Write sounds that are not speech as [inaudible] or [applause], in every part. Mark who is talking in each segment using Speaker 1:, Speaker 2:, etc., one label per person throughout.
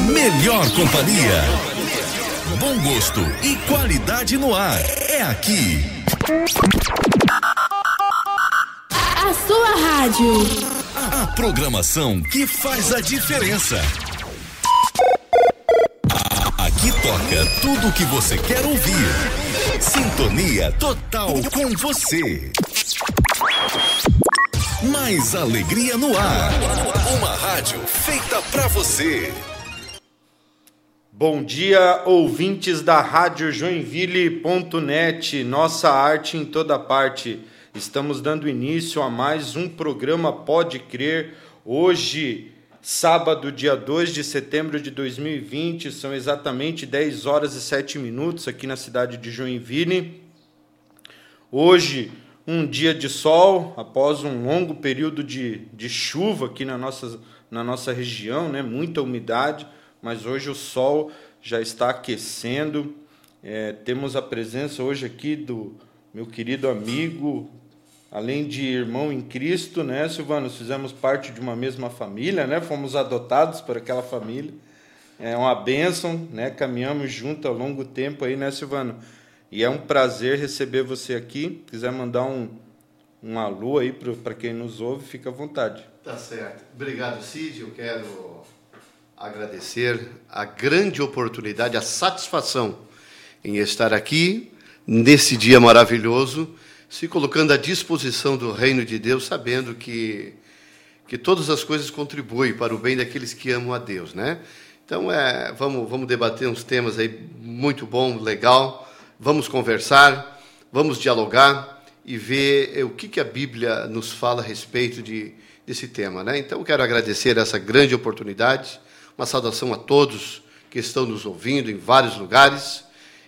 Speaker 1: sua melhor companhia. Bom gosto e qualidade no ar. É aqui.
Speaker 2: A sua rádio.
Speaker 1: A programação que faz a diferença. Aqui toca tudo o que você quer ouvir. Sintonia total com você. Mais alegria no ar. Uma rádio feita pra você.
Speaker 3: Bom dia, ouvintes da Rádio Joinville.net, nossa arte em toda parte. Estamos dando início a mais um programa Pode Crer. Hoje, sábado, dia 2 de setembro de 2020, são exatamente 10 horas e 7 minutos aqui na cidade de Joinville. Hoje, um dia de sol, após um longo período de, de chuva aqui na nossa, na nossa região, né? muita umidade, mas hoje o sol já está aquecendo. É, temos a presença hoje aqui do meu querido amigo, além de irmão em Cristo, né, Silvano? Fizemos parte de uma mesma família, né? Fomos adotados por aquela família. É uma bênção, né? Caminhamos junto ao longo tempo aí, né, Silvano? E é um prazer receber você aqui. Se quiser mandar um, um alô aí para quem nos ouve, fica à vontade.
Speaker 4: Tá certo. Obrigado, Cid. Eu quero agradecer a grande oportunidade, a satisfação em estar aqui nesse dia maravilhoso, se colocando à disposição do reino de Deus, sabendo que que todas as coisas contribuem para o bem daqueles que amam a Deus, né? Então, é, vamos, vamos debater uns temas aí muito bom, legal. Vamos conversar, vamos dialogar e ver eh, o que, que a Bíblia nos fala a respeito de, desse tema. Né? Então, quero agradecer essa grande oportunidade, uma saudação a todos que estão nos ouvindo em vários lugares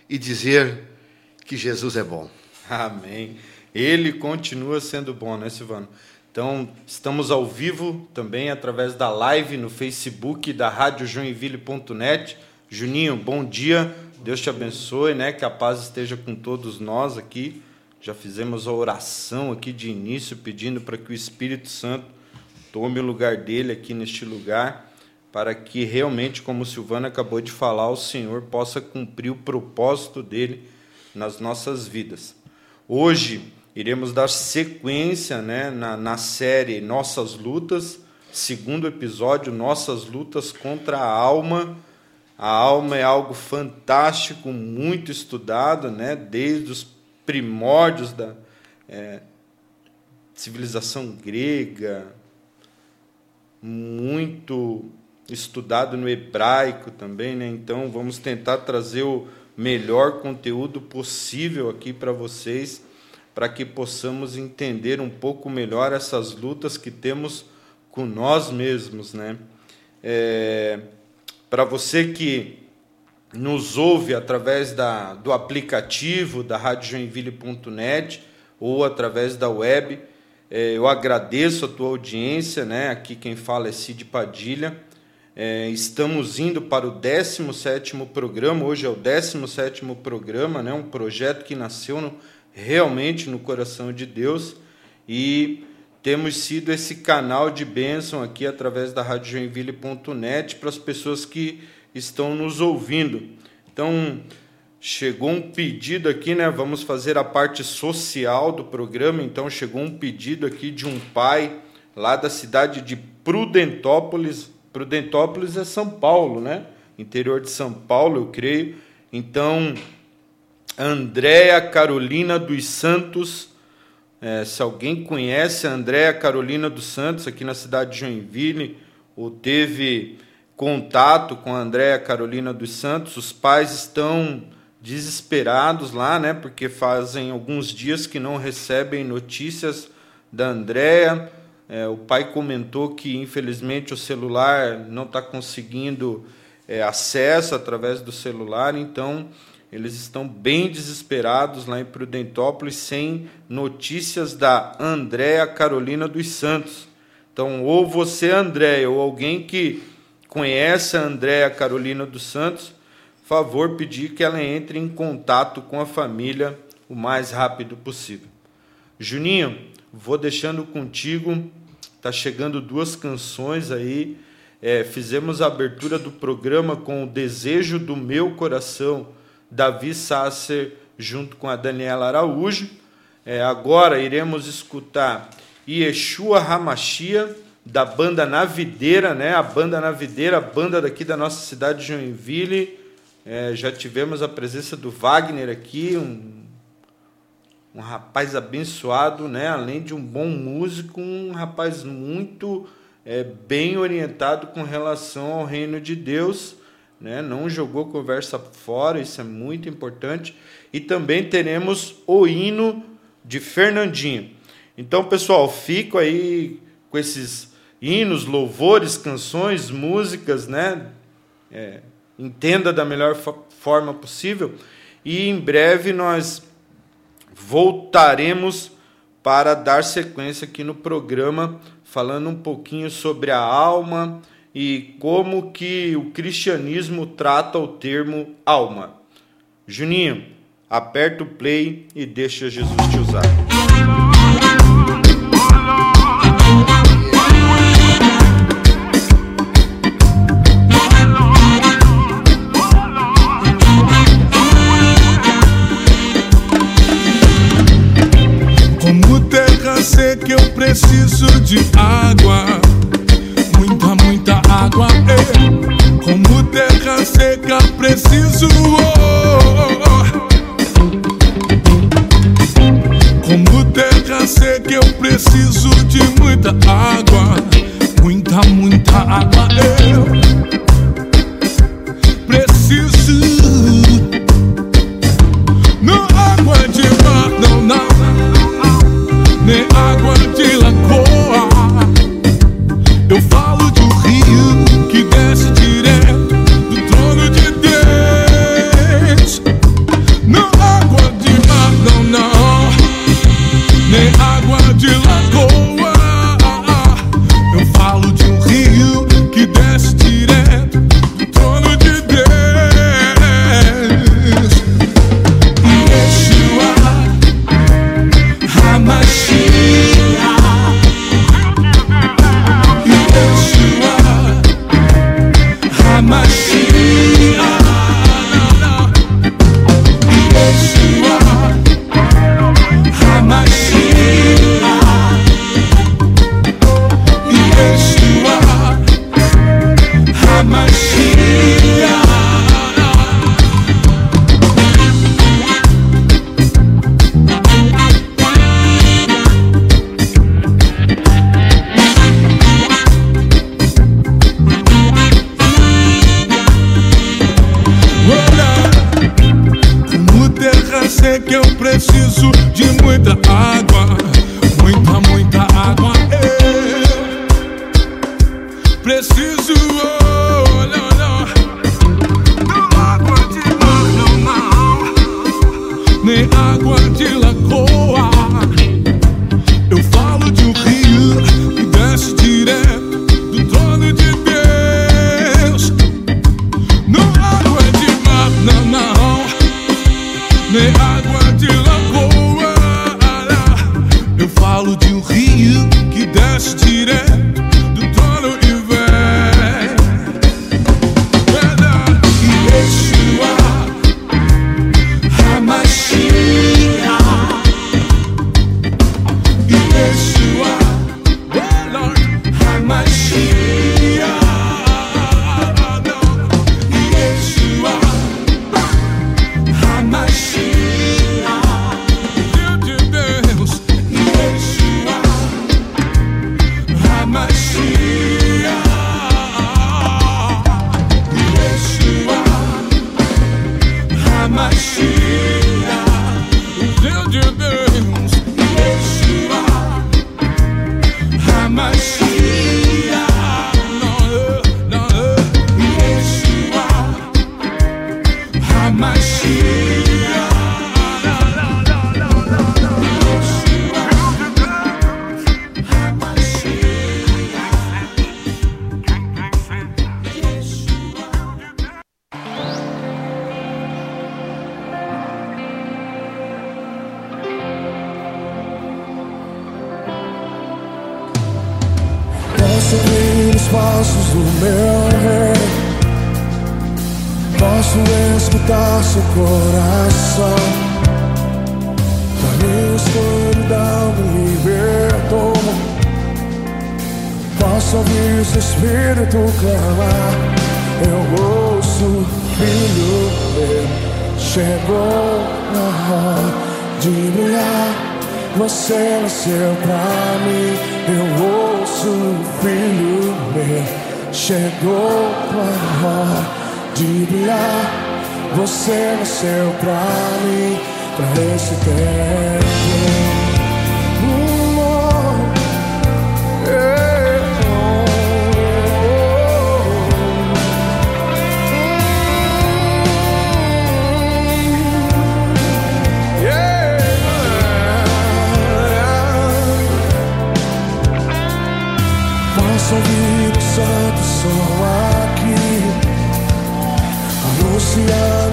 Speaker 4: e dizer que Jesus é bom.
Speaker 3: Amém. Ele continua sendo bom, né, Silvano? Então, estamos ao vivo também através da live no Facebook da Rádio Joinville.net. Juninho, bom dia. Deus te abençoe, né? Que a paz esteja com todos nós aqui. Já fizemos a oração aqui de início, pedindo para que o Espírito Santo tome o lugar dele aqui neste lugar, para que realmente, como Silvana acabou de falar, o Senhor possa cumprir o propósito dele nas nossas vidas. Hoje iremos dar sequência né, na, na série Nossas Lutas, segundo episódio, Nossas Lutas contra a Alma a alma é algo fantástico, muito estudado, né? desde os primórdios da é, civilização grega, muito estudado no hebraico também, né? Então vamos tentar trazer o melhor conteúdo possível aqui para vocês, para que possamos entender um pouco melhor essas lutas que temos com nós mesmos, né? É, para você que nos ouve através da, do aplicativo da radiojoinville.net ou através da web, é, eu agradeço a tua audiência, né? Aqui quem fala é Cid Padilha. É, estamos indo para o 17º programa, hoje é o 17º programa, né? um projeto que nasceu no, realmente no coração de Deus e temos sido esse canal de bênção aqui através da radiojoinville.net para as pessoas que estão nos ouvindo. Então, chegou um pedido aqui, né? Vamos fazer a parte social do programa. Então, chegou um pedido aqui de um pai lá da cidade de Prudentópolis. Prudentópolis é São Paulo, né? Interior de São Paulo, eu creio. Então, Andréa Carolina dos Santos é, se alguém conhece a Andréa Carolina dos Santos aqui na cidade de Joinville, ou teve contato com a Andréa Carolina dos Santos, os pais estão desesperados lá, né? Porque fazem alguns dias que não recebem notícias da Andréa. É, o pai comentou que infelizmente o celular não está conseguindo é, acesso através do celular, então eles estão bem desesperados lá em Prudentópolis, sem notícias da Andréa Carolina dos Santos. Então, ou você, Andréa, ou alguém que conhece a Andréa Carolina dos Santos, favor pedir que ela entre em contato com a família o mais rápido possível. Juninho, vou deixando contigo. Tá chegando duas canções aí
Speaker 5: é, fizemos a abertura do programa com o Desejo do Meu Coração, Davi Sasser, junto com a Daniela Araújo. É, agora iremos escutar Yeshua Hamashia, da banda Navideira, né? A banda Navideira, a banda daqui da nossa cidade de Joinville. É, já tivemos a presença do Wagner aqui, um, um rapaz abençoado, né? Além de um bom músico, um rapaz muito é, bem orientado com relação ao reino de Deus, né? Não jogou conversa fora, isso é muito importante. E também teremos o hino de Fernandinho. Então, pessoal, fico aí com esses hinos, louvores, canções, músicas, né? É, entenda da melhor forma possível. E em breve nós voltaremos para dar sequência aqui no programa, falando um pouquinho sobre a alma e como que o cristianismo trata o termo alma. Juninho, aperta o play e deixa Jesus te usar.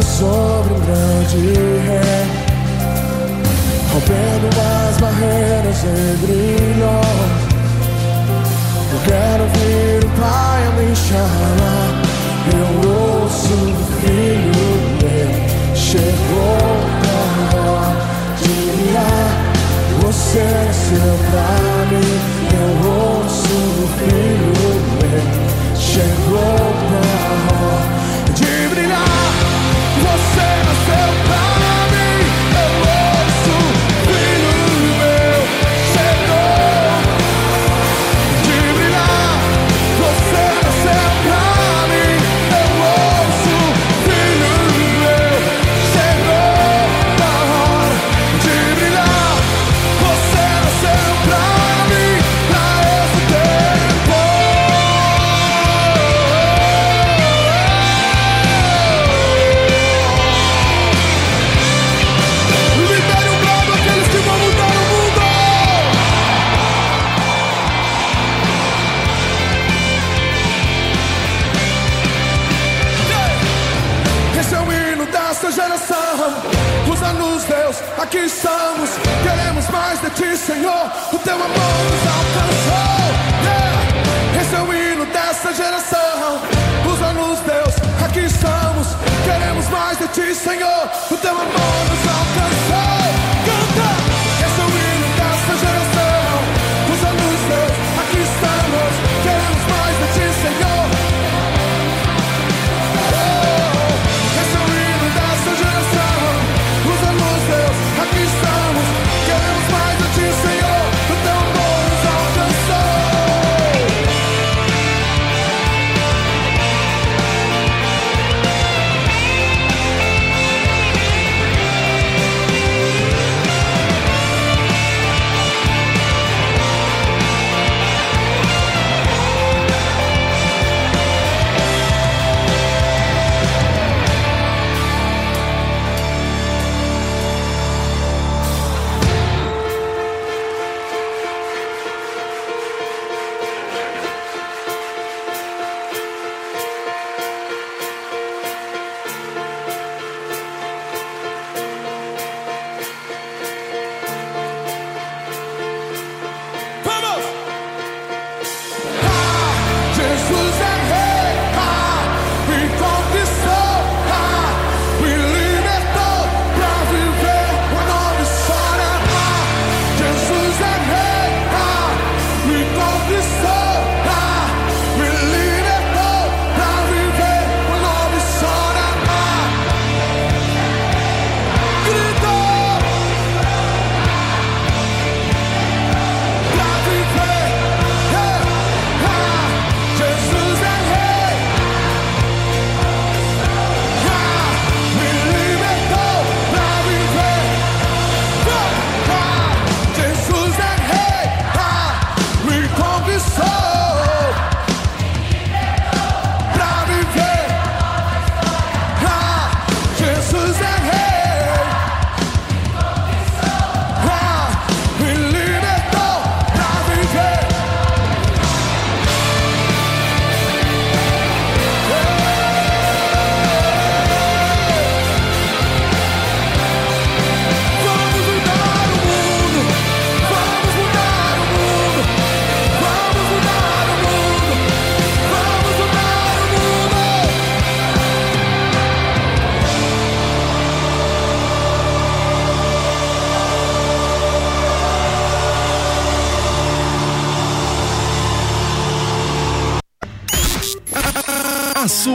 Speaker 6: Sobre um grande ré Rompendo as barreiras entre nós Eu quero ouvir o Pai me chamar. Eu ouço o Filho meu Chegou pra lá de Você nasceu pra mim. Eu ouço o Filho meu Chegou pra lá seu pai. Teu amor nos alcançou. Yeah. Esse é o hino dessa geração. Usa-nos, Deus, aqui estamos. Queremos mais de ti, Senhor. O teu amor.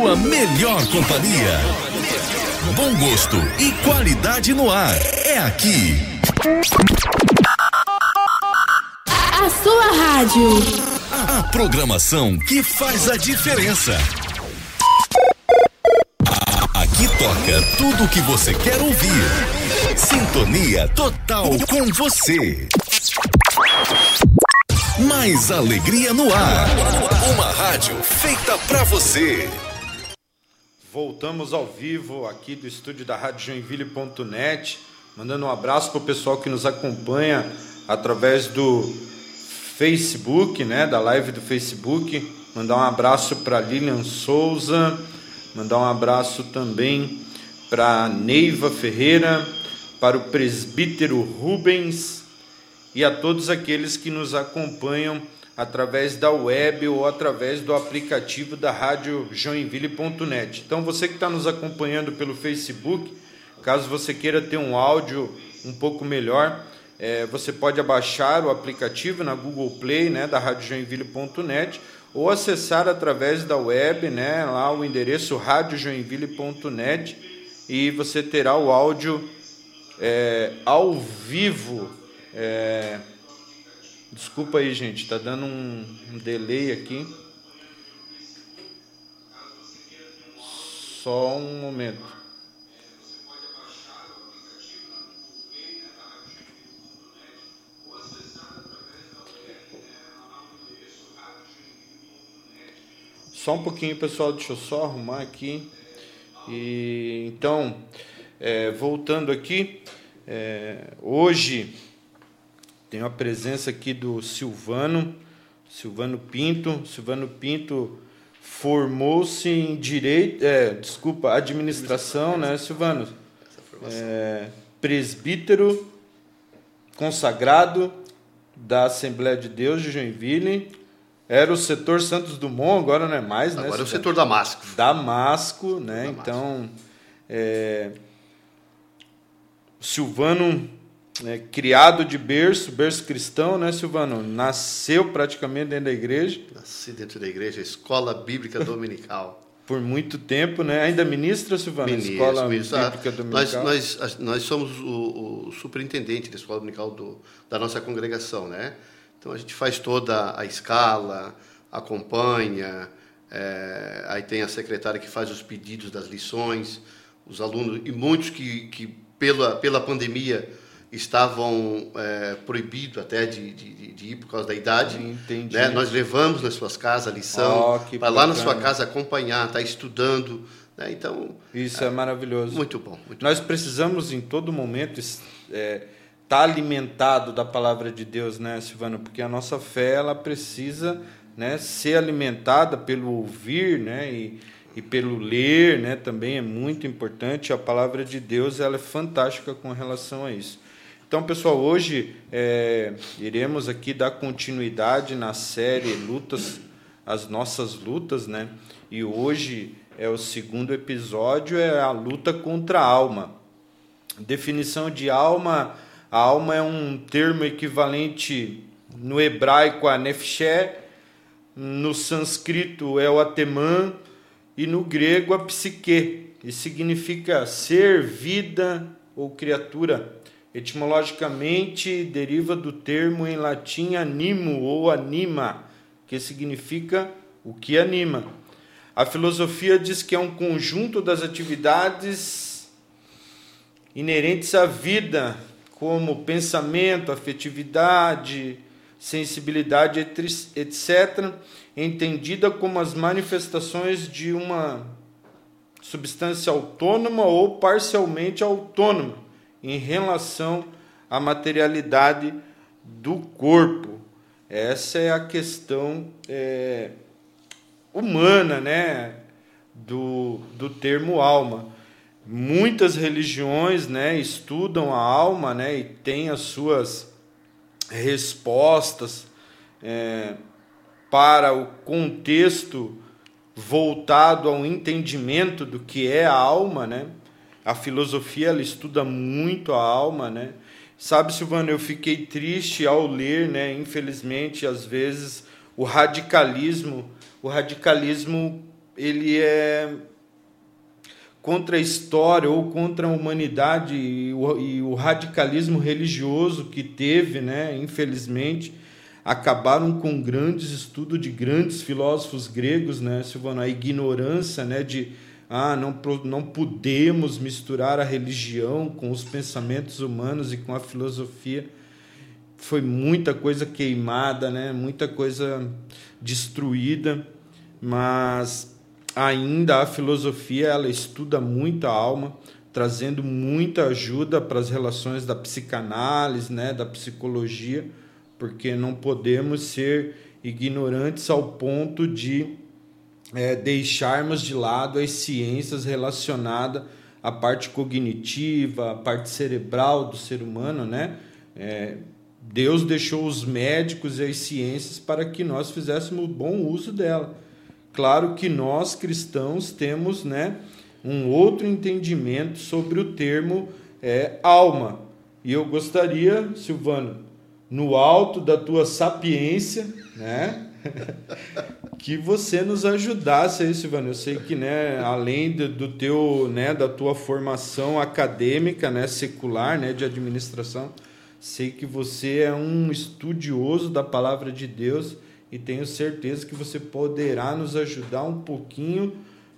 Speaker 1: Sua melhor companhia. Bom gosto e qualidade no ar. É aqui.
Speaker 2: A sua rádio.
Speaker 1: A programação que faz a diferença. Aqui toca tudo o que você quer ouvir. Sintonia total com você. Mais alegria no ar. Uma rádio feita pra você.
Speaker 3: Voltamos ao vivo aqui do estúdio da Rádio Joinville.net, mandando um abraço para o pessoal que nos acompanha através do Facebook, né, da live do Facebook. Mandar um abraço para Lilian Souza, mandar um abraço também para Neiva Ferreira, para o presbítero Rubens e a todos aqueles que nos acompanham através da web ou através do aplicativo da rádio joinville.net. Então você que está nos acompanhando pelo Facebook, caso você queira ter um áudio um pouco melhor, é, você pode abaixar o aplicativo na Google Play, né, da rádio joinville.net ou acessar através da web, né, lá o endereço radiojoinville.net e você terá o áudio é, ao vivo. É, desculpa aí, gente, tá dando um, um delay aqui. Só um momento. Só um pouquinho, pessoal, deixa eu só arrumar aqui. E então, é, voltando aqui, é, hoje tenho a presença aqui do Silvano, Silvano Pinto. Silvano Pinto formou-se em direito, é, desculpa, administração, né, Silvano? É, presbítero consagrado da Assembleia de Deus de Joinville. Era o setor Santos Dumont, agora não é mais, né?
Speaker 4: Agora é o setor Damasco.
Speaker 3: Damasco, né?
Speaker 4: Damasco.
Speaker 3: Então, é, Silvano, é, criado de berço, berço cristão, né, Silvano? Nasceu praticamente dentro da igreja
Speaker 4: Nasci dentro da igreja, Escola Bíblica Dominical. [laughs]
Speaker 3: por muito tempo, né? Ainda ministra, Silvano?
Speaker 4: Ministro,
Speaker 3: Escola
Speaker 4: ministro.
Speaker 3: Bíblica
Speaker 4: nós,
Speaker 3: Dominical.
Speaker 4: nós, nós somos o, o superintendente da escola dominical do, da nossa congregação, né? Então a gente faz toda a escala, acompanha, é, aí tem a secretária que faz os pedidos das lições, os alunos e muitos que, que pela, pela pandemia estavam é, proibidos até de, de, de ir por causa da idade.
Speaker 3: Entendi.
Speaker 4: né? Nós levamos nas suas casas a lição,
Speaker 3: que
Speaker 4: para lá na sua casa acompanhar, estar estudando. Né? Então,
Speaker 3: Isso é maravilhoso.
Speaker 4: muito bom. Muito
Speaker 3: Nós precisamos em todo momento estar alimentado da palavra de Deus, né, Silvana? Porque a nossa fé ela precisa, né, ser alimentada pelo ouvir, né, e, e pelo ler, né, também é muito importante. A palavra de Deus ela é fantástica com relação a isso. Então, pessoal, hoje é, iremos aqui dar continuidade na série Lutas, as nossas lutas, né? E hoje é o segundo episódio, é a luta contra a alma. Definição de alma: a alma é um termo equivalente no hebraico a nefshé, no sânscrito é o atemã e no grego a psique, e significa ser, vida ou criatura. Etimologicamente deriva do termo em latim animo ou anima, que significa o que anima. A filosofia diz que é um conjunto das atividades inerentes à vida, como pensamento, afetividade, sensibilidade, etc., entendida como as manifestações de uma substância autônoma ou parcialmente autônoma em relação à materialidade do corpo. Essa é a questão é, humana, né, do, do termo alma. Muitas religiões, né, estudam a alma, né, e têm as suas respostas é, para o contexto voltado ao entendimento do que é a alma, né? A filosofia ela estuda muito a alma, né? Sabe, Silvano, eu fiquei triste ao ler, né? Infelizmente, às vezes o radicalismo, o radicalismo ele é contra a história ou contra a humanidade e o, e o radicalismo religioso que teve, né, infelizmente, acabaram com grandes estudos de grandes filósofos gregos, né, Silvano, a ignorância, né, de ah, não, não podemos misturar a religião com os pensamentos humanos e com a filosofia. Foi muita coisa queimada, né? muita coisa destruída, mas ainda a filosofia ela estuda muito a alma, trazendo muita ajuda para as relações da psicanálise, né? da psicologia, porque não podemos ser ignorantes ao ponto de é, deixarmos de lado as ciências relacionadas à parte cognitiva, à parte cerebral do ser humano, né? É, Deus deixou os médicos e as ciências para que nós fizéssemos bom uso dela. Claro que nós cristãos temos, né, um outro entendimento sobre o termo é, alma. E eu gostaria, Silvano, no alto da tua sapiência, né, [laughs] que você nos ajudasse aí, Silvano. Eu sei que, né, além do, teu, né, da tua formação acadêmica, né, secular, né, de administração, sei que você é um estudioso da palavra de Deus e tenho certeza que você poderá nos ajudar um pouquinho,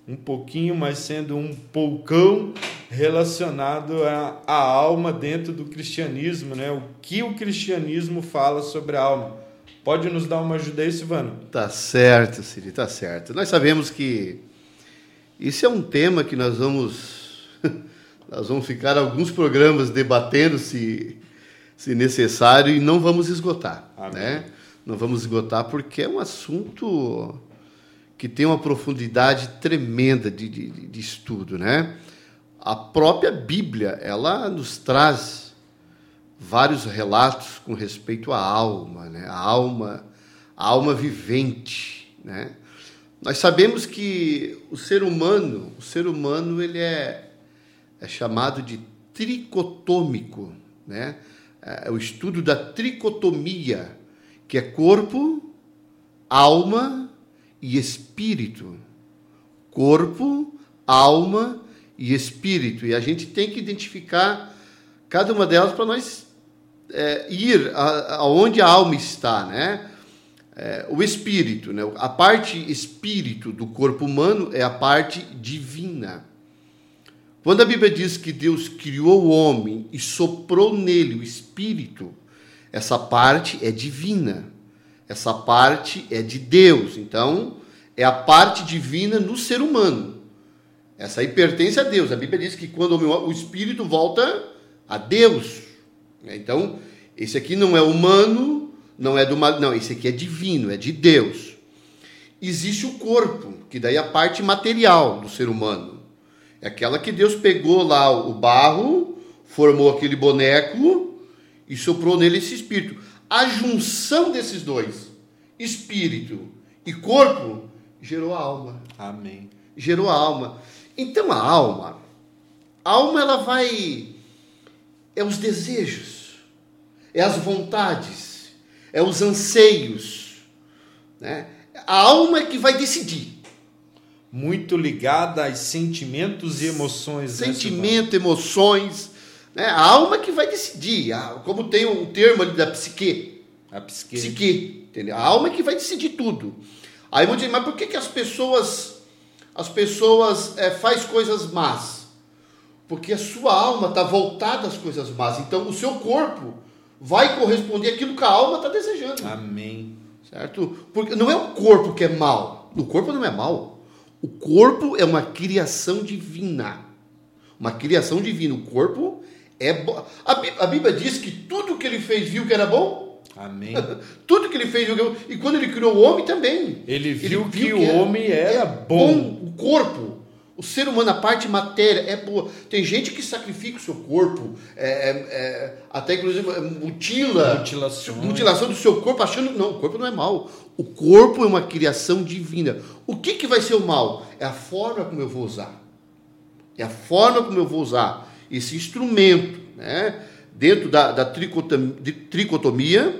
Speaker 3: um pouquinho, mas sendo um poucão relacionado à, à alma dentro do cristianismo, né? O que o cristianismo fala sobre a alma? Pode nos dar uma ajuda aí, Silvano?
Speaker 4: Tá certo, Siri, tá certo. Nós sabemos que isso é um tema que nós vamos [laughs] nós vamos ficar alguns programas debatendo se se necessário e não vamos esgotar, Amém. né? Não vamos esgotar porque é um assunto que tem uma profundidade tremenda de, de, de estudo, né? A própria Bíblia, ela nos traz vários relatos com respeito à alma, né? a alma, a alma vivente, né? Nós sabemos que o ser humano, o ser humano ele é, é chamado de tricotômico, né? É o estudo da tricotomia, que é corpo, alma e espírito. Corpo, alma e espírito. E a gente tem que identificar cada uma delas para nós é, ir aonde a, a alma está, né? É, o espírito, né? A parte espírito do corpo humano é a parte divina. Quando a Bíblia diz que Deus criou o homem e soprou nele o espírito, essa parte é divina. Essa parte é de Deus. Então, é a parte divina no ser humano. Essa aí pertence a Deus. A Bíblia diz que quando o espírito volta a Deus? Então, esse aqui não é humano, não é do mal, não, esse aqui é divino, é de Deus. Existe o corpo, que daí é a parte material do ser humano. É aquela que Deus pegou lá o barro, formou aquele boneco e soprou nele esse espírito. A junção desses dois, espírito e corpo, gerou a alma.
Speaker 3: Amém.
Speaker 4: Gerou a alma. Então a alma, a alma ela vai é os desejos, é as vontades, é os anseios. Né? A alma é que vai decidir.
Speaker 3: Muito ligada aos sentimentos e emoções.
Speaker 4: Né, Sentimento, né, emoções. Né? A alma é que vai decidir. Como tem o termo ali da psique.
Speaker 3: A psique.
Speaker 4: Psique. Entendeu? A alma é que vai decidir tudo. Aí vão dizer, mas por que, que as pessoas as pessoas é, faz coisas más? Porque a sua alma está voltada às coisas más. Então o seu corpo vai corresponder àquilo que a alma está desejando.
Speaker 3: Amém.
Speaker 4: Certo? Porque não é o corpo que é mal. O corpo não é mal. O corpo é uma criação divina. Uma criação divina. O corpo é bom. A Bíblia diz que tudo que ele fez viu que era bom.
Speaker 3: Amém. [laughs]
Speaker 4: tudo que ele fez viu que era bom. E quando ele criou o homem também.
Speaker 3: Ele viu, ele viu que, que, o homem era, era bom. bom.
Speaker 4: O corpo o ser humano, a parte matéria é boa. Tem gente que sacrifica o seu corpo, é, é, é até inclusive é, mutila. Mutilação do seu corpo, achando que não, o corpo não é mal. O corpo é uma criação divina. O que, que vai ser o mal? É a forma como eu vou usar. É a forma como eu vou usar esse instrumento, né? dentro da, da tricotomia,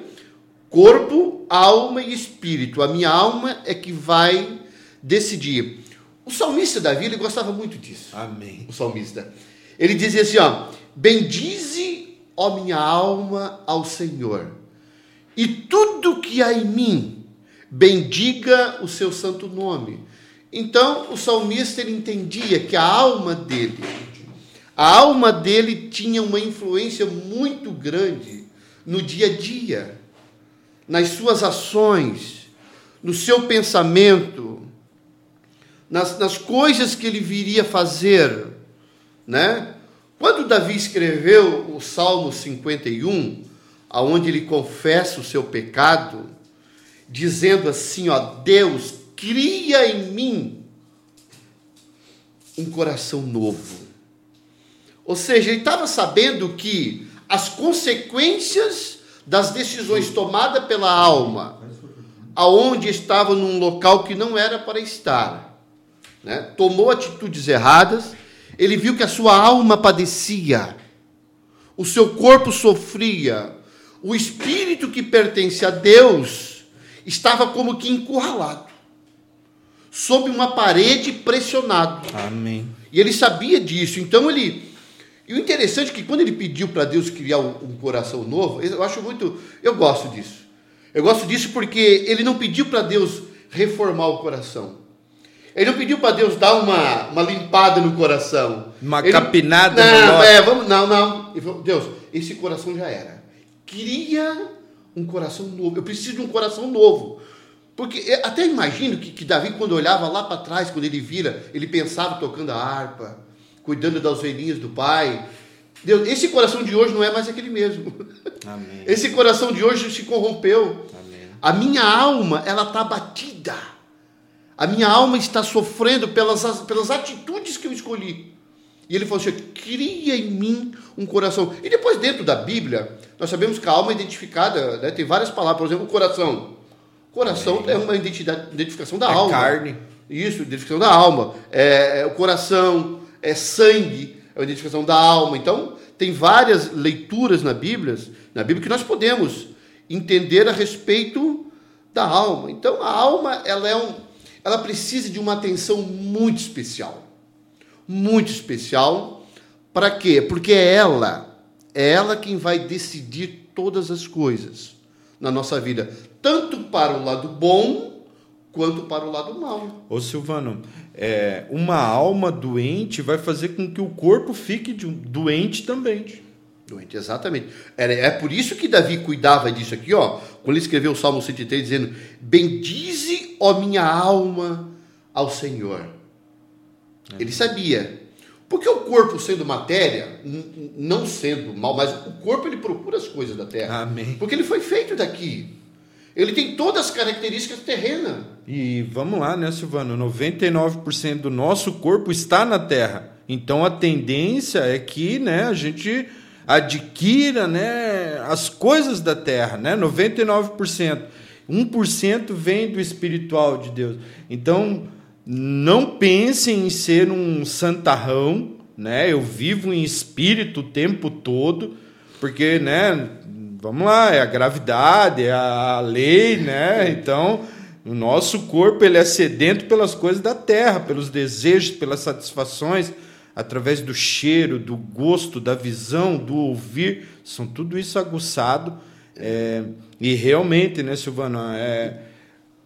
Speaker 4: corpo, alma e espírito. A minha alma é que vai decidir O salmista Davi, ele gostava muito disso.
Speaker 3: Amém.
Speaker 4: O salmista. Ele dizia assim, ó: Bendize, ó minha alma, ao Senhor. E tudo que há em mim, bendiga o seu santo nome. Então, o salmista ele entendia que a alma dele, a alma dele tinha uma influência muito grande no dia a dia, nas suas ações, no seu pensamento, nas, nas coisas que ele viria fazer, né? Quando Davi escreveu o Salmo 51, aonde ele confessa o seu pecado, dizendo assim, ó, Deus, cria em mim um coração novo. Ou seja, ele estava sabendo que as consequências das decisões tomadas pela alma, aonde estava num local que não era para estar, né? tomou atitudes erradas, ele viu que a sua alma padecia, o seu corpo sofria, o espírito que pertence a Deus estava como que encurralado, sob uma parede pressionado.
Speaker 3: Amém.
Speaker 4: E ele sabia disso, então ele. E o interessante é que quando ele pediu para Deus criar um, um coração novo, eu acho muito. Eu gosto disso. Eu gosto disso porque ele não pediu para Deus reformar o coração. Ele não pediu para Deus dar uma, uma limpada no coração.
Speaker 3: Uma
Speaker 4: Ele-
Speaker 3: capinada no
Speaker 4: não, é, vamos, não, não. Ele falou, Deus, esse coração já era. Cria um coração novo. Eu preciso de um coração novo. Porque até imagino que, que Davi, quando olhava lá para trás, quando ele vira, ele pensava tocando a harpa, cuidando das ovelhinhas do pai. Deus, esse coração de hoje não é mais aquele mesmo.
Speaker 3: Amém. [laughs]
Speaker 4: Esse coração de hoje se corrompeu.
Speaker 3: Amém.
Speaker 4: A minha alma, ela está batida. A minha alma está sofrendo pelas, pelas atitudes que eu escolhi. E ele falou assim: cria em mim um coração. E depois, dentro da Bíblia, nós sabemos que a alma é identificada, né? tem várias palavras, por exemplo, o coração. Coração é uma identidade, identificação da
Speaker 3: É
Speaker 4: alma.
Speaker 3: carne.
Speaker 4: Isso, identificação da alma. É, é o coração, é sangue, é a identificação da alma. Então, tem várias leituras na Bíblia, na Bíblia que nós podemos entender a respeito da alma. Então, a alma, ela é um, ela precisa de uma atenção muito especial. Muito especial. Para quê? Porque é ela, é ela quem vai decidir todas as coisas na nossa vida, tanto para o lado bom quanto para o lado mal.
Speaker 3: Ô Silvano, é, uma alma doente vai fazer com que o corpo fique doente também.
Speaker 4: Doente, exatamente. Era- É por isso que Davi cuidava disso aqui, ó, quando ele escreveu o Salmo 103, dizendo: Bendize, ó minha alma, ao Senhor. Ele sabia. Porque o corpo sendo matéria, não sendo mal, mas o corpo ele procura as coisas da terra.
Speaker 3: Amém.
Speaker 4: Porque ele foi feito daqui. Ele tem todas as características terrenas.
Speaker 3: E vamos lá, né, Silvano? 99% do nosso corpo está na Terra. Então a tendência é que né, a gente adquira né, as coisas da Terra, né? 99%. 1% vem do espiritual de Deus. Então, não pensem em ser um santarrão, né? Eu vivo em espírito o tempo todo, porque, né, vamos lá, é a gravidade, é a lei, né? Então, o nosso corpo ele é sedento pelas coisas da terra, pelos desejos, pelas satisfações, através do cheiro, do gosto, da visão, do ouvir, são tudo isso aguçado. é, e realmente, né, Silvana, é,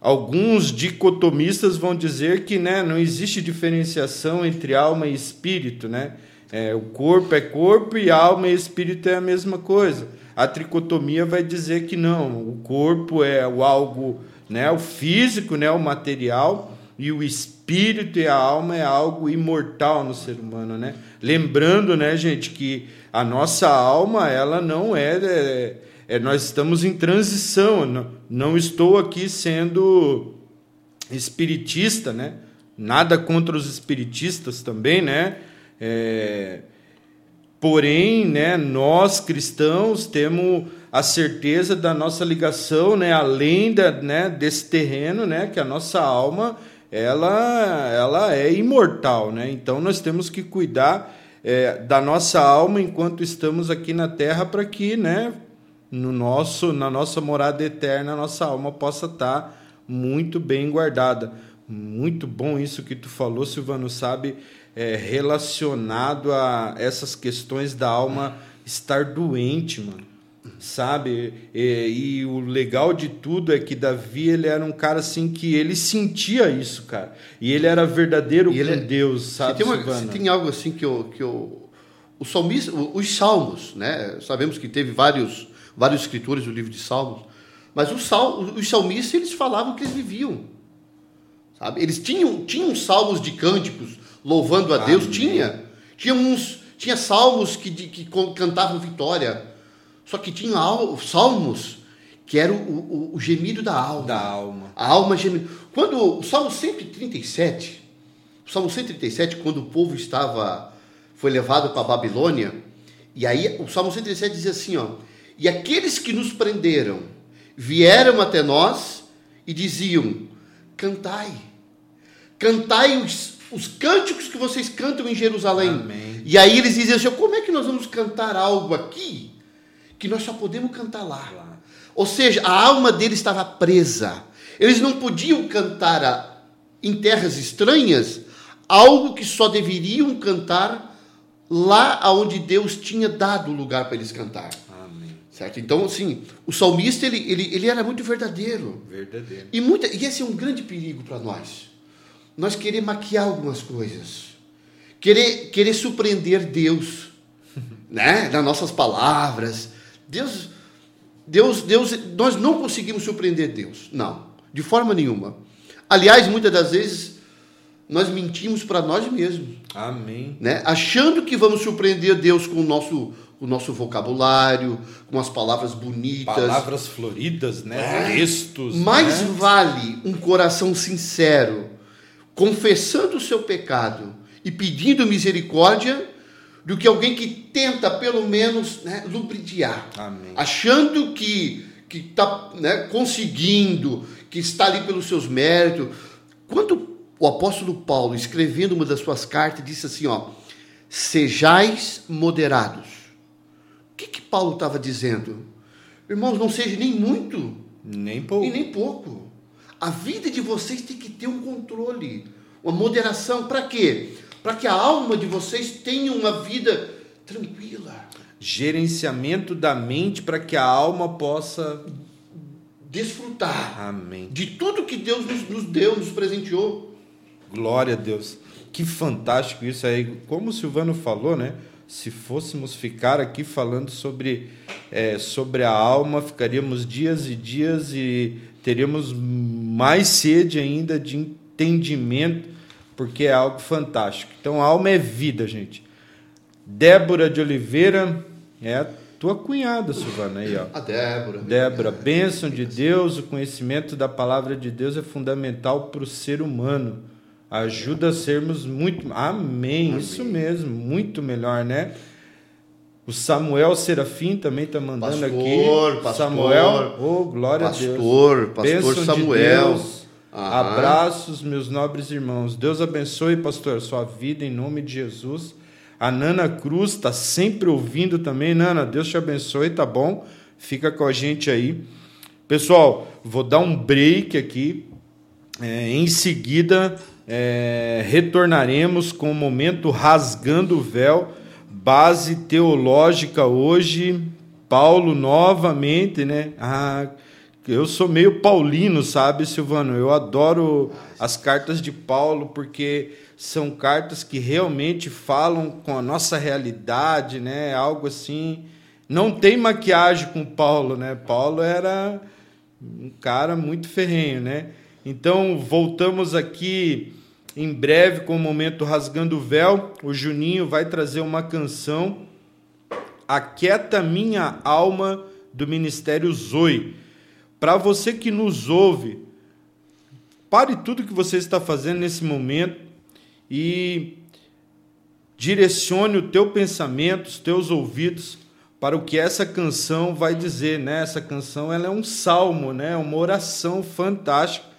Speaker 3: alguns dicotomistas vão dizer que né, não existe diferenciação entre alma e espírito, né? É, o corpo é corpo e alma e espírito é a mesma coisa. A tricotomia vai dizer que não, o corpo é o algo, né, o físico, né, o material, e o espírito e a alma é algo imortal no ser humano, né? Lembrando, né, gente, que a nossa alma, ela não é, é, é nós estamos em transição, não, não estou aqui sendo espiritista, né? Nada contra os espiritistas também, né? É, Porém, né, nós cristãos temos a certeza da nossa ligação, né, além da, né, desse terreno, né, que a nossa alma ela, ela é imortal, né? Então nós temos que cuidar é, da nossa alma enquanto estamos aqui na Terra para que, né, no nosso, na nossa morada eterna, a nossa alma possa estar muito bem guardada. Muito bom isso que tu falou, Silvano, sabe? É, relacionado a essas questões da alma estar doente, mano. Sabe? E, e o legal de tudo é que Davi, ele era um cara assim que ele sentia isso, cara. E ele era verdadeiro
Speaker 4: E
Speaker 3: com
Speaker 4: é-
Speaker 3: Deus,
Speaker 4: Se
Speaker 3: sabe,
Speaker 4: tem, uma- se tem algo assim que eu, que eu o salmista, o- os salmos, né? Sabemos que teve vários vários escritores do livro de Salmos, mas os, sal, os salmistas eles falavam que eles viviam, sabe? Eles tinham tinham salmos de cânticos louvando a Deus,
Speaker 3: Amém.
Speaker 4: tinha, tinha uns tinha salmos que, de- que cantavam vitória, só que tinha al- salmos que era o, o- o gemido da alma.
Speaker 3: Da alma.
Speaker 4: A alma gemendo. Quando o Salmo 137, o Salmo 137, quando o povo estava foi levado para a Babilônia, e aí o Salmo 137 diz assim, ó: "E aqueles que nos prenderam vieram até nós e diziam: Cantai. Cantai os, os cânticos que vocês cantam em Jerusalém."
Speaker 3: Amém.
Speaker 4: E aí eles diziam assim: "Como é que nós vamos cantar algo aqui que nós só podemos cantar lá?" Ou seja, a alma deles estava presa. Eles não podiam cantar a- em terras estranhas algo que só deveriam cantar lá aonde Deus tinha dado o lugar para eles cantar. Certo? Então, assim, o salmista ele, ele, ele era muito verdadeiro.
Speaker 3: Verdadeiro.
Speaker 4: E, muita, e esse é um grande perigo para nós. Nós querer maquiar algumas coisas. Querer, querer surpreender Deus. [laughs] né? Nas nossas palavras. Deus, Deus, Deus, nós não conseguimos surpreender Deus. Não, de forma nenhuma. Aliás, muitas das vezes, nós mentimos para nós mesmos
Speaker 3: Amém.
Speaker 4: né? achando que vamos surpreender Deus com o nosso, o nosso vocabulário, com as palavras bonitas.
Speaker 3: Palavras floridas, né? Textos.
Speaker 4: Mais
Speaker 3: né?
Speaker 4: vale um coração sincero, confessando o seu pecado e pedindo misericórdia, do que alguém que tenta, pelo menos, né, lubridiar.
Speaker 3: Amém.
Speaker 4: Achando que está né, conseguindo, que está ali pelos seus méritos. Quando o apóstolo Paulo, escrevendo uma das suas cartas, disse assim: ó, sejais moderados. O que, que Paulo estava dizendo? Irmãos, não seja nem muito
Speaker 3: Nem pouco.
Speaker 4: e nem pouco. A vida de vocês tem que ter um controle, uma moderação. Para quê? Para que a alma de vocês tenha uma vida tranquila,
Speaker 3: Gerenciamento da mente para que a alma possa.
Speaker 4: desfrutar
Speaker 3: Amém.
Speaker 4: de tudo que Deus nos, nos deu, nos presenteou.
Speaker 3: Glória a Deus. Que fantástico isso aí. Como o Silvano falou, né? Se fôssemos ficar aqui falando sobre, é, sobre a alma, ficaríamos dias e dias e teríamos mais sede ainda de entendimento, porque é algo fantástico. Então, a alma é vida, gente. Débora de Oliveira é a tua cunhada, Silvana, aí, ó.
Speaker 4: A Débora.
Speaker 3: Débora, bênção de Deus, o conhecimento da palavra de Deus é fundamental para o ser humano. Ajuda a sermos muito. Amém, isso mesmo, muito melhor, né? O Samuel Serafim também está mandando
Speaker 4: Pastor,
Speaker 3: aqui.
Speaker 4: pastor,
Speaker 3: Samuel, oh, glória a
Speaker 4: pastor,
Speaker 3: Deus.
Speaker 4: pastor
Speaker 3: de
Speaker 4: Samuel. Aham.
Speaker 3: Abraços, meus nobres irmãos. Deus abençoe, pastor, a sua vida em nome de Jesus. A Nana Cruz está sempre ouvindo também. Nana, Deus te abençoe, tá bom? Fica com a gente aí. Pessoal, vou dar um break aqui. É, em seguida, é, retornaremos com o momento Rasgando o Véu, base teológica hoje. Paulo novamente, né? Ah, eu sou meio paulino, sabe, Silvano? Eu adoro as cartas de Paulo porque são cartas que realmente falam com a nossa realidade, né? Algo assim. Não tem maquiagem com Paulo, né? Paulo era um cara muito ferrenho, né? Então, voltamos aqui em breve com o momento Rasgando o Véu. O Juninho vai trazer uma canção, Aquieta Minha Alma, do Ministério Zoe. Para você que nos ouve, pare tudo que você está fazendo nesse momento e direcione o teu pensamento, os teus ouvidos para o que essa canção vai dizer, né? Essa canção ela é um salmo, né? Uma oração fantástica.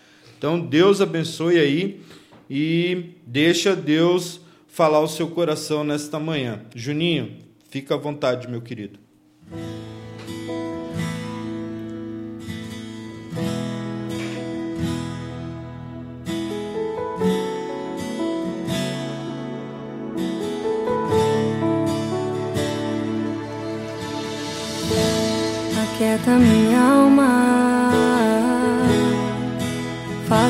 Speaker 3: Então Deus abençoe aí e deixa Deus falar o seu coração nesta manhã. Juninho, fica à vontade, meu querido.
Speaker 7: Aquieta minha alma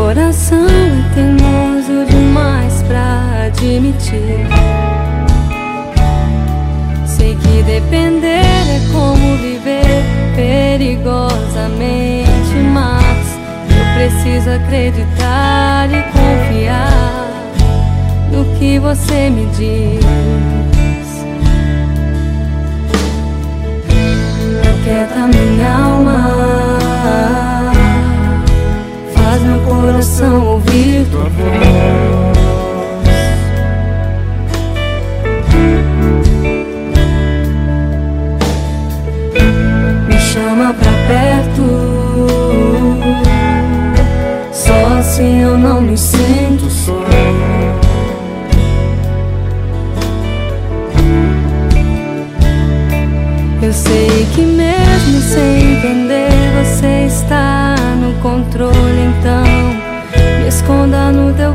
Speaker 7: coração é teimoso demais pra admitir. Sei que depender é como viver perigosamente, mas eu preciso acreditar e confiar no que você me diz. Não minha alma faz meu coração ouvir tua voz. Me chama pra perto, só assim eu não me sinto só. Eu sei que mesmo sem controle, então. Me esconda no teu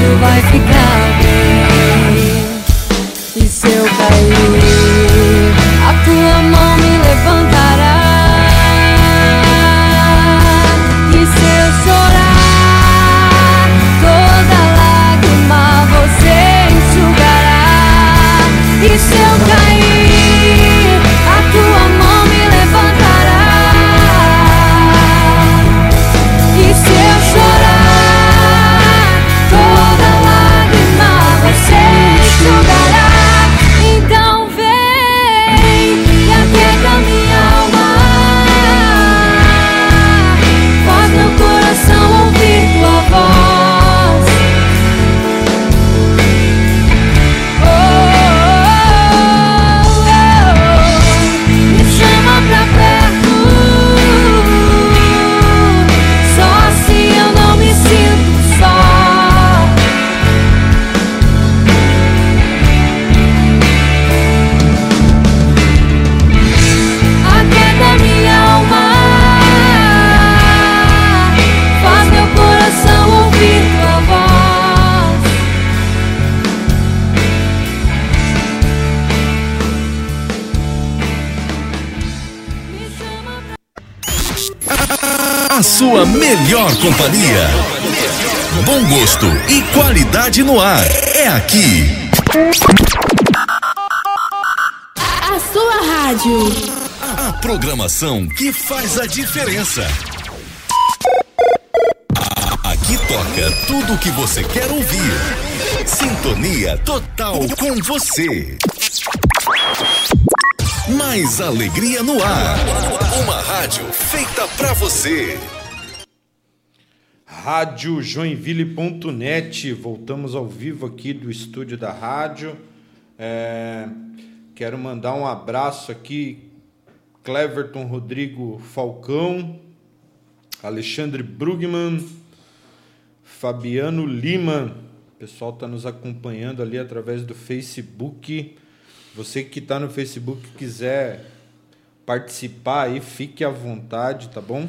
Speaker 7: tudo vai ficar bem. E se eu cair? A
Speaker 1: sua melhor companhia. Bom gosto e qualidade no ar. É aqui.
Speaker 2: A sua rádio.
Speaker 1: A programação que faz a diferença. Aqui toca tudo o que você quer ouvir. Sintonia total com você. Mais alegria no ar. Uma rádio feita pra você.
Speaker 3: Rádio Joinville.net. Voltamos ao vivo aqui do estúdio da rádio. É, quero mandar um abraço aqui, Cleverton Rodrigo Falcão, Alexandre Brugman, Fabiano Lima. O pessoal está nos acompanhando ali através do Facebook. Você que está no Facebook quiser participar aí, fique à vontade, tá bom?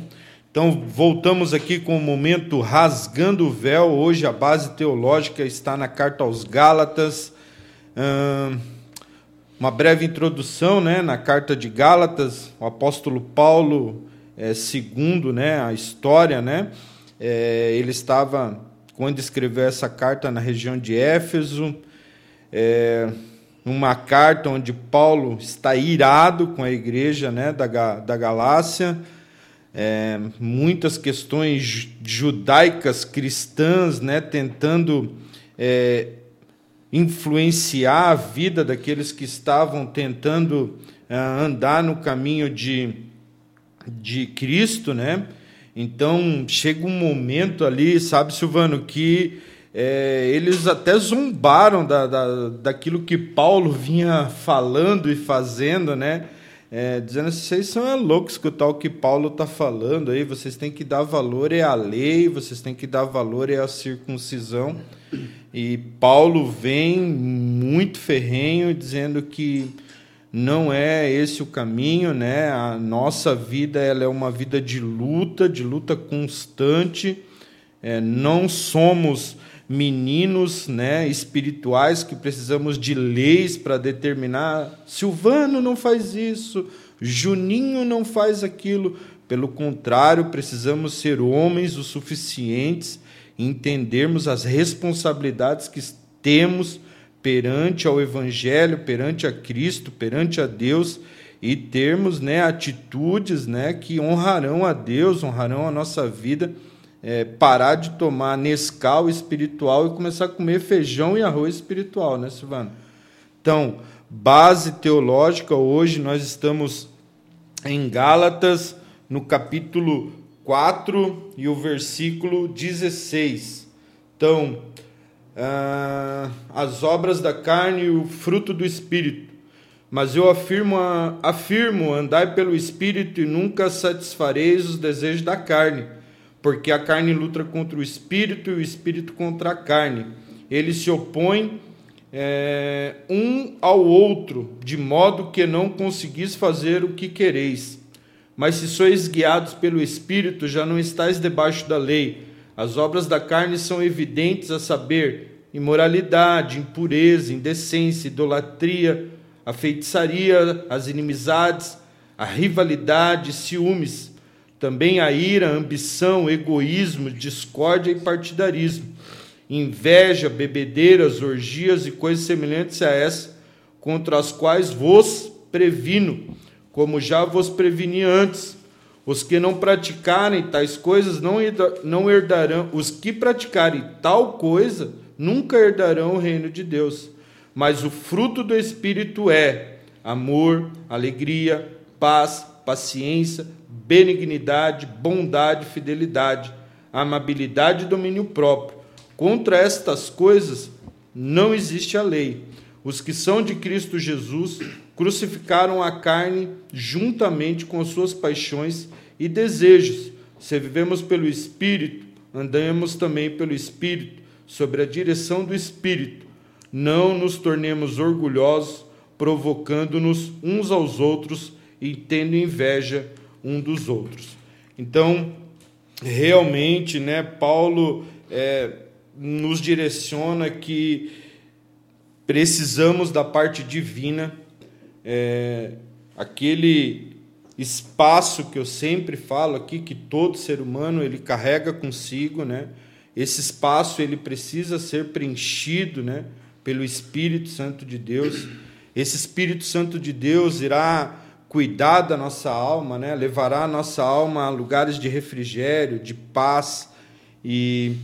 Speaker 3: Então, voltamos aqui com o momento Rasgando o Véu. Hoje a base teológica está na carta aos Gálatas. Uma breve introdução né, na carta de Gálatas. O apóstolo Paulo, é, segundo né, a história, né, é, ele estava, quando escreveu essa carta, na região de Éfeso. É, uma carta onde Paulo está irado com a igreja né, da, da Galácia, é, muitas questões ju- judaicas cristãs, né, tentando é, influenciar a vida daqueles que estavam tentando ah, andar no caminho de, de Cristo, né? Então chega um momento ali, sabe, Silvano, que é, eles até zombaram da, da, daquilo que Paulo vinha falando e fazendo, né? É, dizendo assim, vocês são é loucos escutar o que Paulo está falando aí, vocês têm que dar valor é à lei, vocês têm que dar valor é à circuncisão. E Paulo vem muito ferrenho dizendo que não é esse o caminho, né? A nossa vida ela é uma vida de luta, de luta constante. É, não somos meninos, né, espirituais que precisamos de leis para determinar. Silvano não faz isso, Juninho não faz aquilo. Pelo contrário, precisamos ser homens o suficientes entendermos as responsabilidades que temos perante ao Evangelho, perante a Cristo, perante a Deus e termos né, atitudes né, que honrarão a Deus, honrarão a nossa vida. É, parar de tomar Nescau espiritual e começar a comer feijão e arroz espiritual, né, Silvano? Então, base teológica, hoje nós estamos em Gálatas, no capítulo 4 e o versículo 16. Então, ah, as obras da carne e o fruto do espírito. Mas eu afirmo, afirmo, andai pelo espírito e nunca satisfareis os desejos da carne, porque a carne luta contra o espírito e o espírito contra a carne. Eles se opõem é, um ao outro, de modo que não conseguis fazer o que quereis. Mas se sois guiados pelo Espírito, já não estáis debaixo da lei. As obras da carne são evidentes, a saber, imoralidade, impureza, indecência, idolatria, a feitiçaria, as inimizades, a rivalidade, ciúmes, também a ira, ambição, egoísmo, discórdia e partidarismo, inveja, bebedeiras, orgias e coisas semelhantes a essa, contra as quais vos previno, como já vos preveni antes. Os que não praticarem tais coisas não herdarão, os que praticarem tal coisa nunca herdarão o reino de Deus. Mas o fruto do Espírito é amor, alegria, paz, paciência, benignidade, bondade, fidelidade, amabilidade e domínio próprio. Contra estas coisas não existe a lei. Os que são de Cristo Jesus crucificaram a carne juntamente com as suas paixões e desejos. Se vivemos pelo Espírito, andamos também pelo Espírito, sobre a direção do Espírito. Não nos tornemos orgulhosos, provocando-nos uns aos outros e tendo inveja um dos outros. Então, realmente, né, Paulo é, nos direciona que precisamos da parte divina, é, aquele espaço que eu sempre falo aqui que todo ser humano ele carrega consigo, né? Esse espaço ele precisa ser preenchido, né, pelo Espírito Santo de Deus. Esse Espírito Santo de Deus irá cuidar da nossa alma, né? Levará a nossa alma a lugares de refrigério, de paz e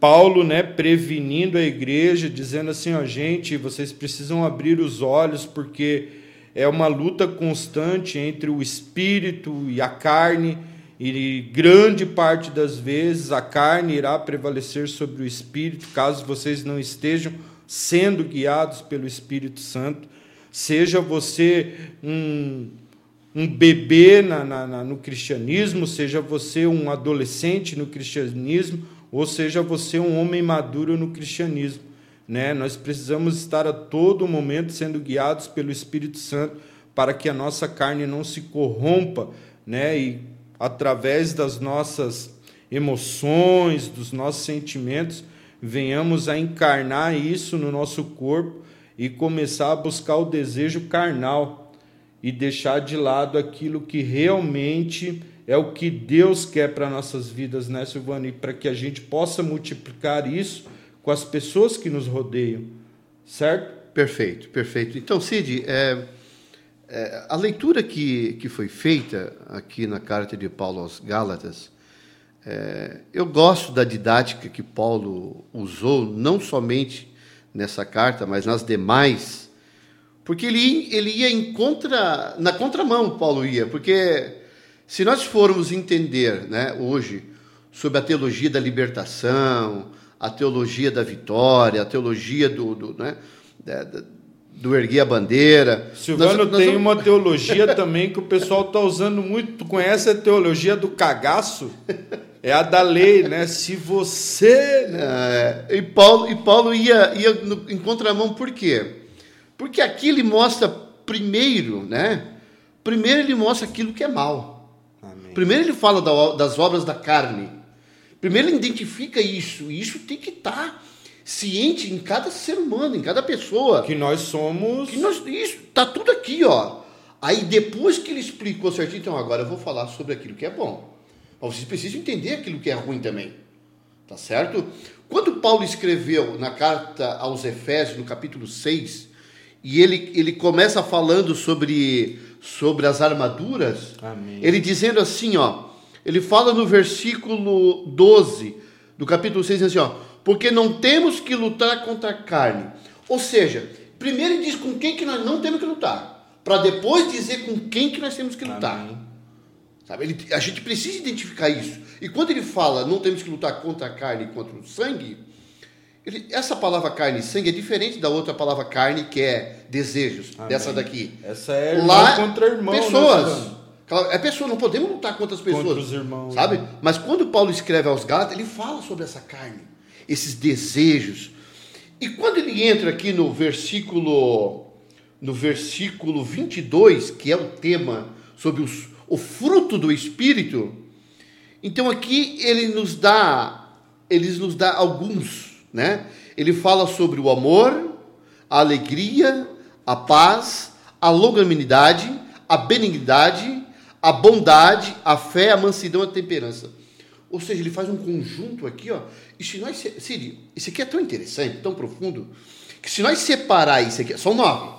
Speaker 3: Paulo, né, prevenindo a igreja, dizendo assim, ó, gente, vocês precisam abrir os olhos porque é uma luta constante entre o espírito e a carne, e grande parte das vezes a carne irá prevalecer sobre o espírito, caso vocês não estejam sendo guiados pelo Espírito Santo. Seja você um, um bebê na, na, na, no cristianismo, seja você um adolescente no cristianismo, ou seja você um homem maduro no cristianismo. Né? Nós precisamos estar a todo momento sendo guiados pelo Espírito Santo para que a nossa carne não se corrompa né? e através das nossas emoções, dos nossos sentimentos, venhamos a encarnar isso no nosso corpo e começar a buscar o desejo carnal e deixar de lado aquilo que realmente é o que Deus quer para nossas vidas, né, Silvana? E para que a gente possa multiplicar isso com as pessoas que nos rodeiam, certo?
Speaker 4: Perfeito, perfeito. Então, Cid, é, é, a leitura que, que foi feita aqui na carta de Paulo aos Gálatas, é, eu gosto da didática que Paulo usou, não somente nessa carta, mas nas demais, porque ele, ele ia em contra, na contramão, Paulo ia, porque se nós formos entender né, hoje sobre a teologia da libertação, a teologia da vitória, a teologia do, do, né, do erguer a bandeira.
Speaker 3: Silvano nós, nós tem vamos... uma teologia também que o pessoal está usando muito. Tu conhece a teologia do cagaço? [laughs] É a da lei, né? Se você.
Speaker 4: Né? É, e Paulo, e Paulo ia, ia no, em contramão por quê? Porque aqui ele mostra primeiro, né? Primeiro ele mostra aquilo que é mal. Amém. Primeiro ele fala da, das obras da carne. Primeiro ele identifica isso. E isso tem que estar tá ciente em cada ser humano, em cada pessoa.
Speaker 3: Que nós somos.
Speaker 4: Que nós, isso, tá tudo aqui, ó. Aí depois que ele explicou certinho, então agora eu vou falar sobre aquilo que é bom. Mas vocês precisam entender aquilo que é ruim também. Tá certo? Quando Paulo escreveu na carta aos Efésios, no capítulo 6, e ele, ele começa falando sobre, sobre as armaduras,
Speaker 3: Amém.
Speaker 4: ele dizendo assim, ó, ele fala no versículo 12 do capítulo 6 assim, ó, porque não temos que lutar contra a carne. Ou seja, primeiro ele diz com quem que nós não temos que lutar, para depois dizer com quem que nós temos que lutar. Amém. Sabe? Ele, a gente precisa identificar isso. E quando ele fala não temos que lutar contra a carne e contra o sangue, ele, essa palavra carne e sangue é diferente da outra palavra carne, que é desejos, Amém. dessa daqui.
Speaker 3: Essa é irmão Lá, contra irmão.
Speaker 4: Né, pessoas. Né, é pessoa, não podemos lutar contra as pessoas.
Speaker 3: Contra os irmãos.
Speaker 4: Sabe? Né? Mas quando Paulo escreve aos Gálatas, ele fala sobre essa carne, esses desejos. E quando ele entra aqui no versículo no versículo 22, que é o tema sobre os, o fruto do Espírito, então aqui ele nos dá, ele nos dá alguns, né? Ele fala sobre o amor, a alegria, a paz, a longanimidade, a benignidade, a bondade, a fé, a mansidão, a temperança. Ou seja, ele faz um conjunto aqui, ó. E se nós, Cid, isso aqui é tão interessante, tão profundo, que se nós separar isso aqui, são nove,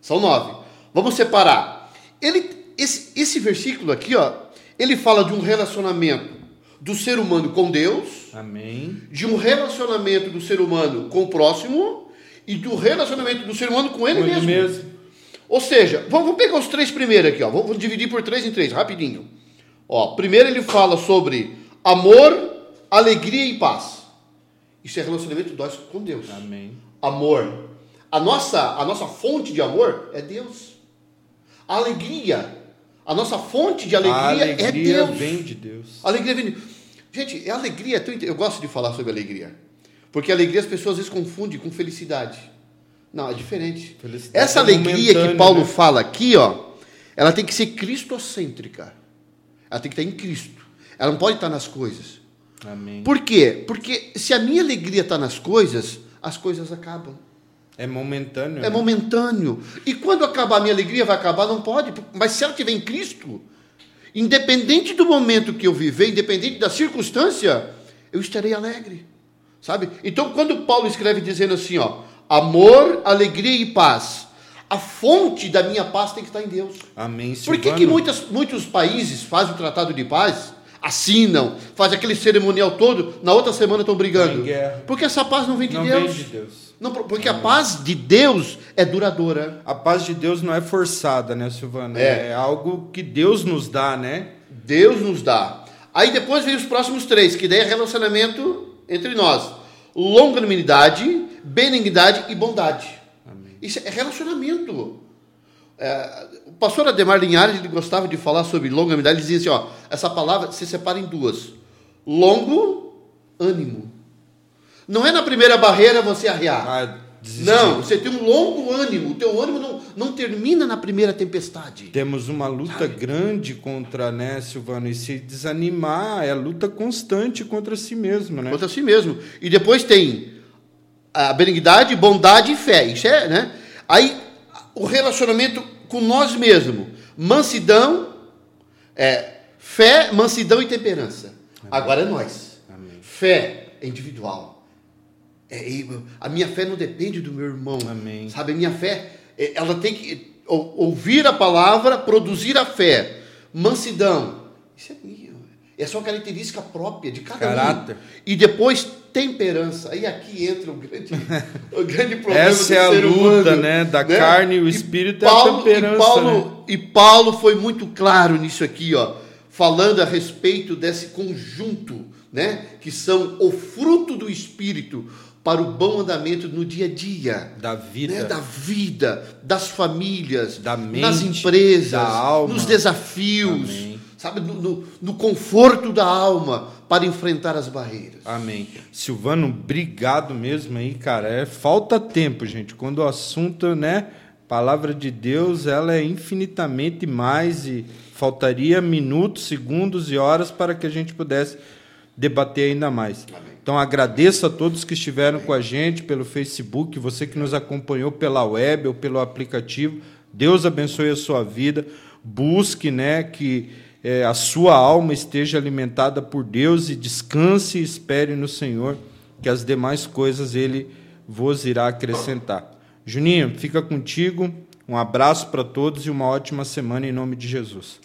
Speaker 4: são nove. Vamos separar. Ele esse, esse versículo aqui, ó, ele fala de um relacionamento do ser humano com Deus,
Speaker 3: Amém.
Speaker 4: de um relacionamento do ser humano com o próximo e do relacionamento do ser humano com ele, com mesmo. ele mesmo. Ou seja, vamos, pegar os três primeiros aqui, ó. Vamos dividir por três em três, rapidinho. Ó, primeiro ele fala sobre amor, alegria e paz. Isso é relacionamento nós com Deus.
Speaker 3: Amém.
Speaker 4: Amor. A nossa, a nossa fonte de amor é Deus. A alegria a nossa fonte de alegria,
Speaker 3: alegria
Speaker 4: é Deus.
Speaker 3: vem de Deus.
Speaker 4: Alegria vem de Gente, a alegria é tão Eu gosto de falar sobre alegria. Porque alegria as pessoas às vezes confundem com felicidade. Não, é diferente. Felicidade Essa é alegria que Paulo né? fala aqui, ó, ela tem que ser cristocêntrica. Ela tem que estar em Cristo. Ela não pode estar nas coisas.
Speaker 3: Amém.
Speaker 4: Por quê? Porque se a minha alegria está nas coisas, as coisas acabam.
Speaker 3: É momentâneo.
Speaker 4: É
Speaker 3: né?
Speaker 4: momentâneo. E quando acabar a minha alegria, vai acabar? Não pode. Mas se ela estiver em Cristo, independente do momento que eu viver, independente da circunstância, eu estarei alegre. Sabe? Então, quando Paulo escreve dizendo assim, ó, amor, alegria e paz, a fonte da minha paz tem que estar em Deus.
Speaker 3: Amém,
Speaker 4: Por que,
Speaker 3: Silvano.
Speaker 4: que muitas, muitos países fazem o tratado de paz, assinam, fazem aquele cerimonial todo, na outra semana estão brigando?
Speaker 3: Tá.
Speaker 4: Porque essa paz não vem de
Speaker 3: Não
Speaker 4: Deus.
Speaker 3: vem de Deus.
Speaker 4: Não, porque a paz de Deus é duradoura.
Speaker 3: A paz de Deus não é forçada, né, Silvano?
Speaker 4: É.
Speaker 3: É, algo que Deus nos dá, né?
Speaker 4: Deus nos dá. Aí depois vem os próximos três, que daí é relacionamento entre nós: longanimidade, benignidade e bondade. Isso é relacionamento. É, o pastor Ademar Linhares ele gostava de falar sobre longanimidade. Ele dizia assim: ó, essa palavra se separa em duas: longo, ânimo. Não é na primeira barreira você arriar.
Speaker 3: Ah.
Speaker 4: Não, você tem um longo ânimo. O teu ânimo não, não termina na primeira tempestade.
Speaker 3: Temos uma luta grande contra, né, Silvano? E se desanimar, é luta constante contra si mesmo, né?
Speaker 4: Contra si mesmo. E depois tem a benignidade, bondade e fé. Isso é, né? Aí o relacionamento com nós mesmos. Mansidão, é, fé, mansidão e temperança. Agora é nós.
Speaker 3: Amém.
Speaker 4: Fé é individual. É, e a minha fé não depende do meu irmão.
Speaker 3: Amém.
Speaker 4: Sabe, a minha fé, é, ela tem que ou- ouvir a palavra, produzir a fé. Mansidão. Isso é minha. É só característica própria de cada
Speaker 3: Caráter.
Speaker 4: um. E depois temperança. Aí aqui entra o grande, [laughs] o grande problema
Speaker 3: Essa é a luta,
Speaker 4: humano,
Speaker 3: né, da carne e o espírito é a
Speaker 4: Paulo,
Speaker 3: temperança,
Speaker 4: E Paulo,
Speaker 3: né?
Speaker 4: e Paulo foi muito claro nisso aqui, ó, falando a respeito desse conjunto, né, que são o fruto do espírito para o bom andamento no dia a dia.
Speaker 3: Da vida.
Speaker 4: né, da vida, das famílias,
Speaker 3: Da mente,
Speaker 4: nas empresas,
Speaker 3: da alma.
Speaker 4: nos desafios,
Speaker 3: Amém.
Speaker 4: sabe, no, no- no conforto da alma para enfrentar as barreiras.
Speaker 3: Amém. Silvano, obrigado mesmo aí, cara. É, falta tempo, gente. Quando o assunto, né? Palavra de Deus, ela é infinitamente mais e faltaria minutos, segundos e horas para que a gente pudesse debater ainda mais. Então agradeço a todos que estiveram com a gente pelo Facebook, você que nos acompanhou pela web ou pelo aplicativo. Deus abençoe a sua vida. Busque, né, que eh, a sua alma esteja alimentada por Deus e descanse e espere no Senhor, que as demais coisas ele vos irá acrescentar. Juninho, fica contigo. Um abraço para todos e uma ótima semana em nome de Jesus.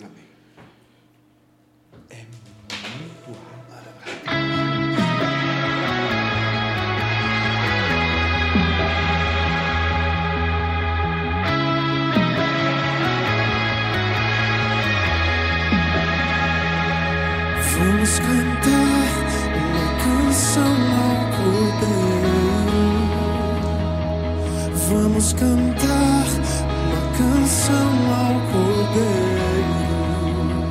Speaker 6: Vamos cantar uma canção ao Cordeiro. Vamos cantar uma canção ao Cordeiro.